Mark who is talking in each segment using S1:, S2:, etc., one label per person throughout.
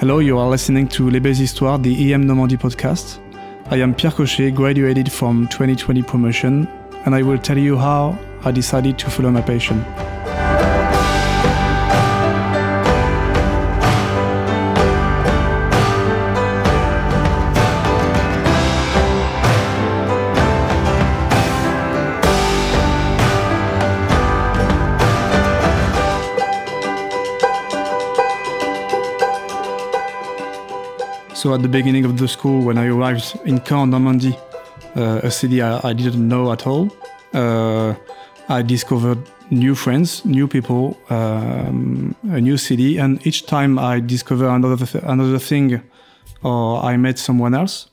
S1: Hello, you are listening to Les Belles Histoires, the EM Normandie podcast. I am Pierre Cochet, graduated from 2020 promotion, and I will tell you how I decided to follow my passion. So at the beginning of the school, when I arrived in Caen, Normandy, uh, a city I, I, didn't know at all, uh, I discovered new friends, new people, um, a new city, and each time I discover another th another thing, or I met someone else,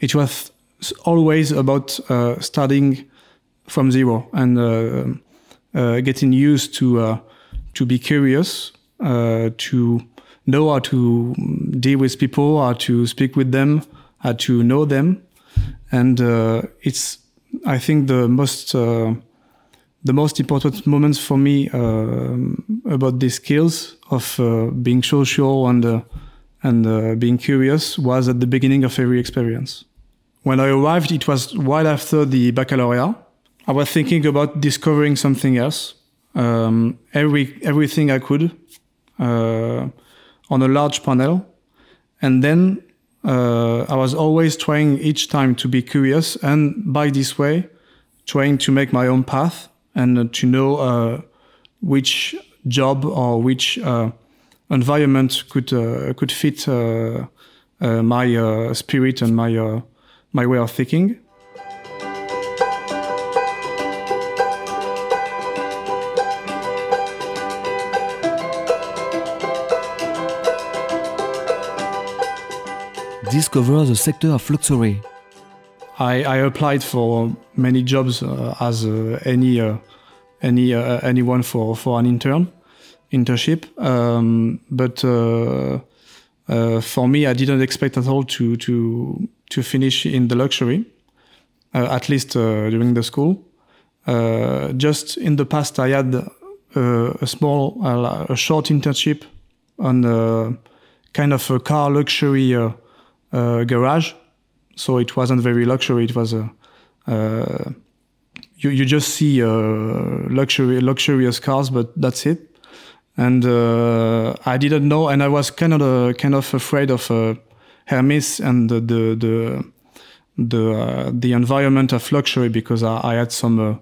S1: it was always about uh, starting from zero and uh, uh, getting used to uh, to be curious, to know how to deal with people, how to speak with them, how to know them, and uh, it's I think the most uh, the most important moments for me uh, about these skills of uh, being social and uh, and uh, being curious was at the beginning of every experience. When I arrived, it was right after the baccalaureate. I was thinking about discovering something else, um, every everything I could on a large panel. And then uh, I was always trying each time to be curious and by this way, trying to make my own path and uh, to know uh, which job or which uh, environment could uh, could fit uh, my spirit and my my way of thinking.
S2: Discover the sector of luxury?
S1: I, I applied for many jobs uh, as uh, any uh, any uh, anyone for, for an intern internship, um, but uh, uh, for me, I didn't expect at all to to to finish in the luxury, at least during the school. just in the past, I had a small, a short internship on kind of a car luxury garage, so it wasn't very luxury. It was a uh, you you just see uh, luxury luxurious cars, but that's it. And I didn't know, and I was kind of kind of afraid of Hermes and the the the the, uh, the environment of luxury because I, I had some uh,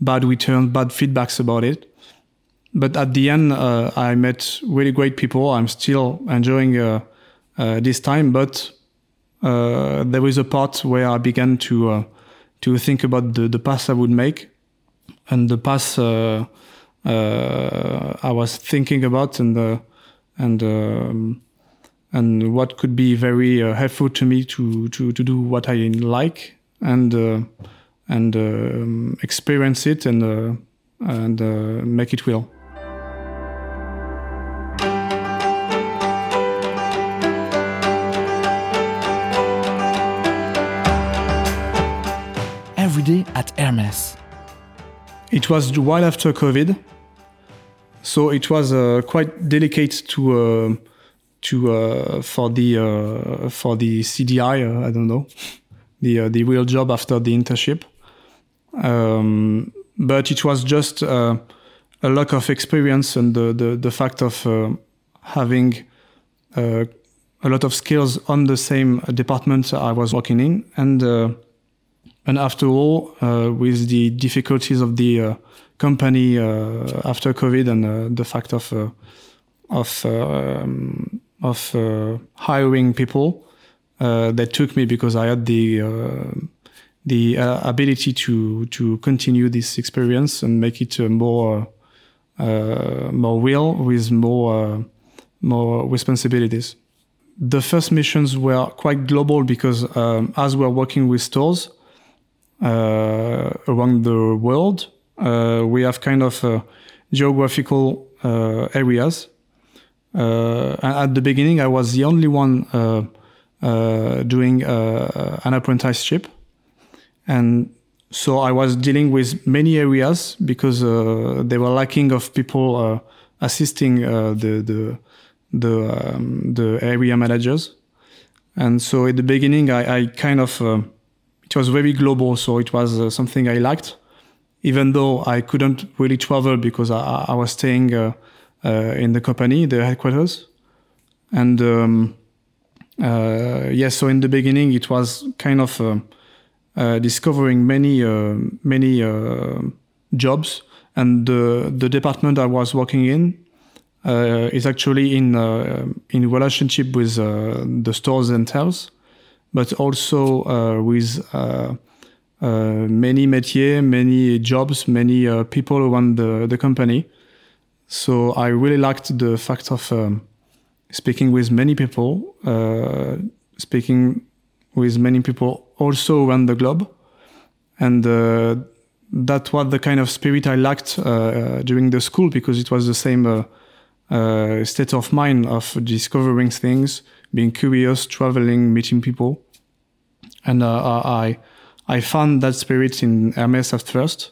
S1: bad returns, bad feedbacks about it. But at the end, uh, I met really great people. I'm still enjoying this time, but uh, there was a part where I began to uh, to think about the, the path I would make, and the path uh, I was thinking about, and and um, and what could be very helpful to me to to to do what I like and and um, experience it and and make it real.
S2: At Hermes.
S1: It was while after COVID, so it was uh, quite delicate to uh, to uh, for the uh, for the CDI. Uh, I don't know the uh, the real job after the internship, um, but it was just a lack of experience and the the, the fact of having a lot of skills on the same department I was working in and and after all, uh, with the difficulties of the uh, company uh, after COVID and the fact of of um, of hiring people, that took me because I had the the uh, ability to to continue this experience and make it uh, more uh, more real with more more responsibilities. The first missions were quite global because um, as we're working with stores, uh, Uh, around the world. Uh, we have kind of uh, geographical uh, areas. Uh, at the beginning, I was the only one doing an apprenticeship, and so I was dealing with many areas because they were lacking of people assisting the the the um, the area managers. And so at the beginning, I, I kind of uh, it was very global, so it was uh, something I liked, even though I couldn't really travel because I, I was staying uh, uh, in the company, the headquarters, and um, yes. Yeah, so in the beginning, it was kind of discovering many many jobs, and the the department I was working in uh, is actually in uh, in relationship with uh, the stores themselves, but also with many métiers, many jobs, many people around the, the company. So I really liked the fact of um, speaking with many people, uh, speaking with many people also around the globe, and uh, that was the kind of spirit I lacked uh, during the school because it was the same uh, state of mind of discovering things, being curious, traveling, meeting people. And uh, I, I found that spirit in Hermes at first,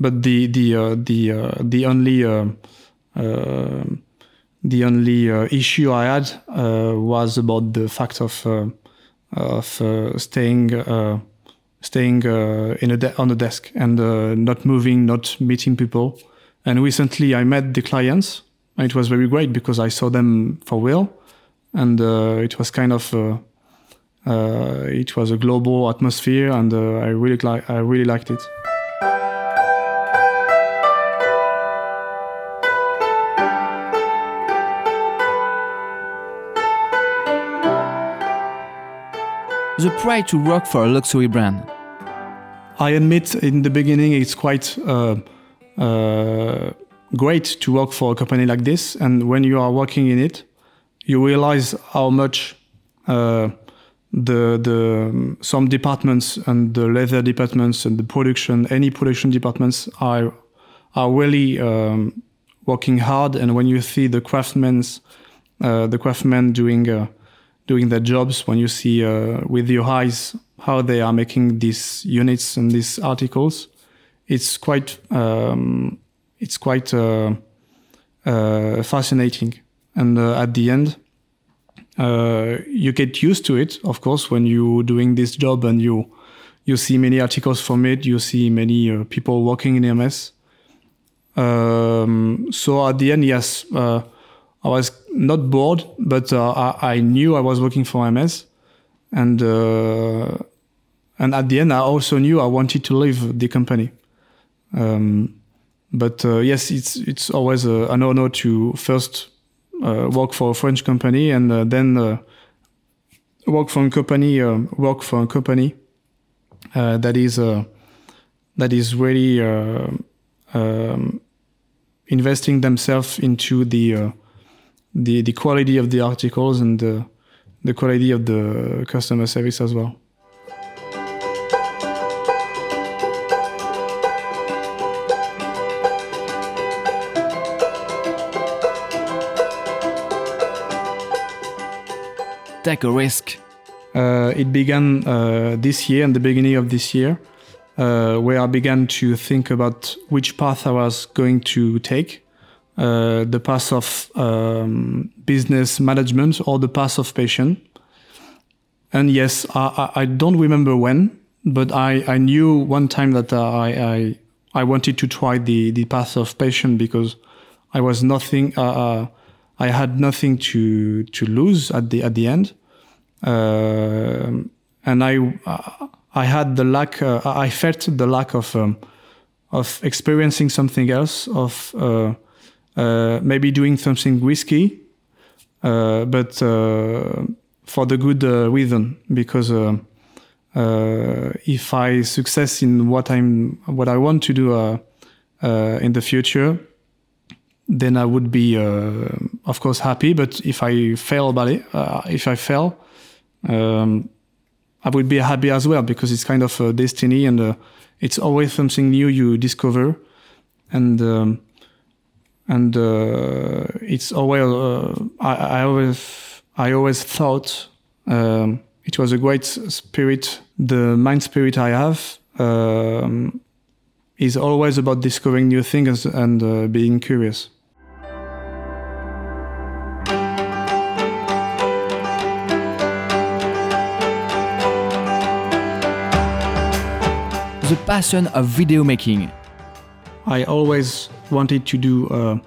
S1: but the the uh, the uh, the only uh, uh, the only issue I had was about the fact of of staying staying in a on the desk and not moving, not meeting people. And recently, I met the clients it was very great because I saw them for real, and uh, it was kind of uh, uh, it was a global atmosphere, and uh, I really like I really liked it.
S2: The pride to work for a luxury brand.
S1: I admit in the beginning it's quite uh, uh, great to work for a company like this. And when you are working in it, you realize how much uh, the the some departments and the leather departments and the production any production departments are are really um, working hard. And when you see the craftsmen's uh, the craftsmen doing uh, doing their jobs, when you see uh, with your eyes how they are making these units and these articles, it's quite um, it's quite uh, uh, fascinating. And uh, at the end, you get used to it, of course, when you're doing this job and you you see many articles from it, you see many people working in Hermes. Um, so at the end, yes, I was not bored, but I, I, knew I was working for Hermes, and and at the end, I also knew I wanted to leave the company. Um, but uh, yes, it's it's always uh, an honor to first uh, Uh, work for a French company and uh, then uh, work for a company work for a company that is that is really um, investing themselves into the the the quality of the articles and the the quality of the customer service as well.
S2: Take a risk?
S1: Uh, it began uh, this year, in the beginning of this year, uh, where I began to think about which path I was going to take. Uh, the path of um, business management or the path of passion. And yes, I, I, don't remember when, but I, I knew one time that I, I, I wanted to try the, the path of passion because I was nothing. Uh, I had nothing to to lose at the at the end, uh, and I I had the lack. Uh, I felt the lack of um, of experiencing something else, of uh, uh maybe doing something risky, uh, but uh, for the good reason. Because if I success in what I'm what I want to do in the future then I would be, uh, of course, happy. But if I fail it, uh, if I fail, um, I would be happy as well because it's kind of a destiny and uh, it's always something new you discover, and um, and it's always I, I, always I always thought um, it was a great spirit. The mind spirit I have. Um, is always about discovering new things and uh, being curious.
S2: The passion of video making.
S1: I always wanted to do uh,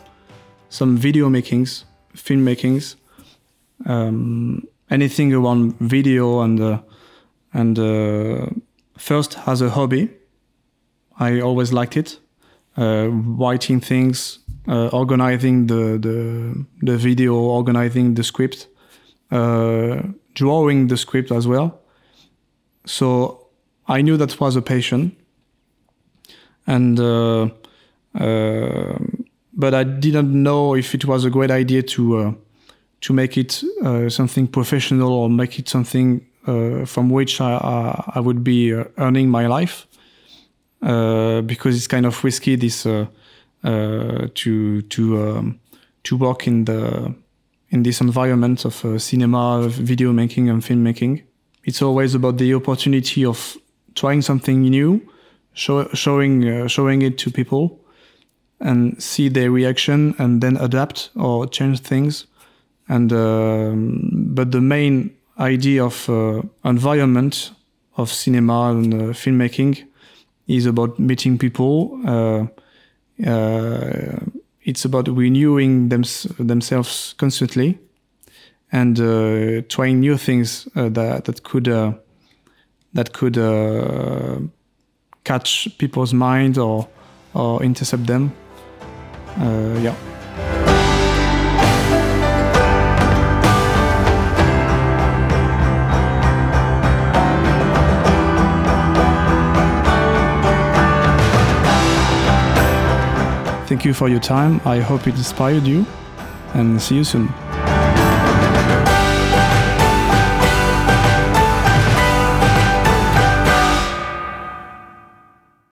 S1: some video makings, film makings, um, anything around video and uh, and uh, first as a hobby. I always liked it, uh, writing things, uh, organizing the, the the video, organizing the script, uh, drawing the script as well. So I knew that was a passion, and uh, uh, but I didn't know if it was a great idea to uh, to make it uh, something professional or make it something uh, from which I, I, I would be uh, earning my life because it's kind of risky this to to um, to work in the in this environment of cinema, video making, and filmmaking. It's always about the opportunity of trying something new, show, showing uh, showing it to people, and see their reaction, and then adapt or change things. And um, but the main idea of uh, environment of cinema and uh, filmmaking is about meeting people. Uh, uh, it's about renewing them, themselves constantly and uh, trying new things that that could that could uh, catch people's mind or or intercept them. Uh, yeah. Thank you for your time. I hope it inspired you and see you soon.